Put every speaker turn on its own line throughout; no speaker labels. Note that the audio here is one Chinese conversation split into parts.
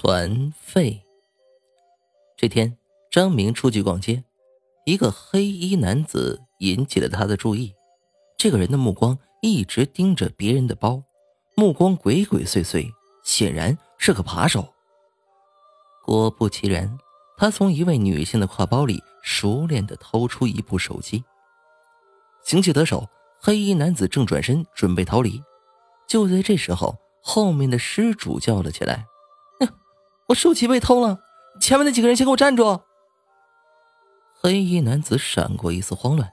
船费。这天，张明出去逛街，一个黑衣男子引起了他的注意。这个人的目光一直盯着别人的包，目光鬼鬼祟祟，显然是个扒手。果不其然，他从一位女性的挎包里熟练的偷出一部手机。行窃得手，黑衣男子正转身准备逃离，就在这时候，后面的失主叫了起来。我手机被偷了，前面那几个人先给我站住！黑衣男子闪过一丝慌乱，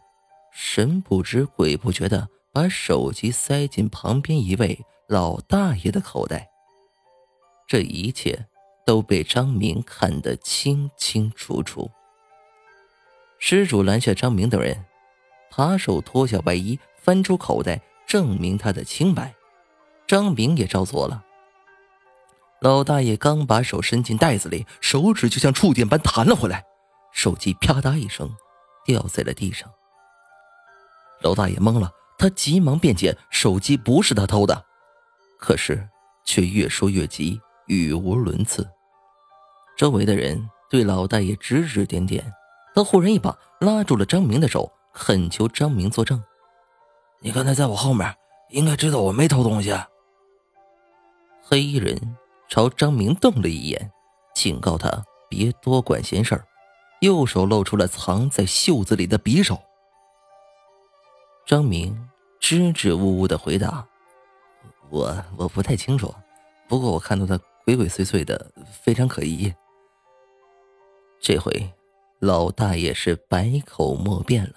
神不知鬼不觉的把手机塞进旁边一位老大爷的口袋。这一切都被张明看得清清楚楚。失主拦下张明等人，扒手脱下外衣，翻出口袋，证明他的清白。张明也照做了。老大爷刚把手伸进袋子里，手指就像触电般弹了回来，手机啪嗒一声掉在了地上。老大爷懵了，他急忙辩解手机不是他偷的，可是却越说越急，语无伦次。周围的人对老大爷指指点点，他忽然一把拉住了张明的手，恳求张明作证：“
你刚才在我后面，应该知道我没偷东西。”
黑衣人。朝张明瞪了一眼，警告他别多管闲事儿，右手露出了藏在袖子里的匕首。张明支支吾吾的回答：“我我不太清楚，不过我看到他鬼鬼祟祟的，非常可疑。”这回老大爷是百口莫辩了。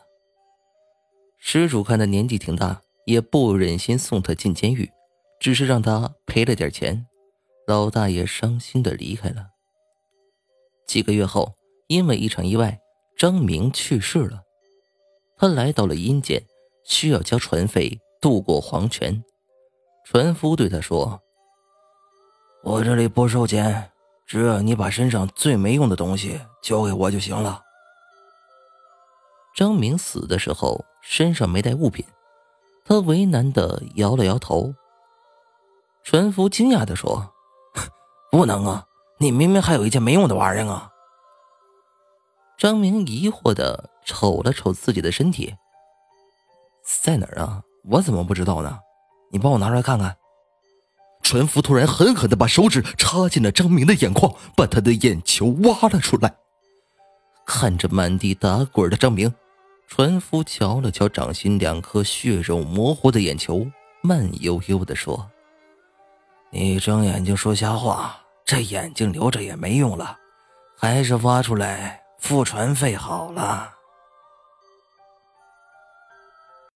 施主看他年纪挺大，也不忍心送他进监狱，只是让他赔了点钱。老大爷伤心的离开了。几个月后，因为一场意外，张明去世了。他来到了阴间，需要交船费渡过黄泉。船夫对他说：“
我这里不收钱，只要你把身上最没用的东西交给我就行了。”
张明死的时候身上没带物品，他为难的摇了摇头。船夫惊讶的说。
不能啊！你明明还有一件没用的玩意儿啊！
张明疑惑的瞅了瞅自己的身体，在哪儿啊？我怎么不知道呢？你帮我拿出来看看。船夫突然狠狠的把手指插进了张明的眼眶，把他的眼球挖了出来。看着满地打滚的张明，船夫瞧了瞧掌心两颗血肉模糊的眼球，慢悠悠的说。
你睁眼睛说瞎话，这眼睛留着也没用了，还是挖出来付船费好了。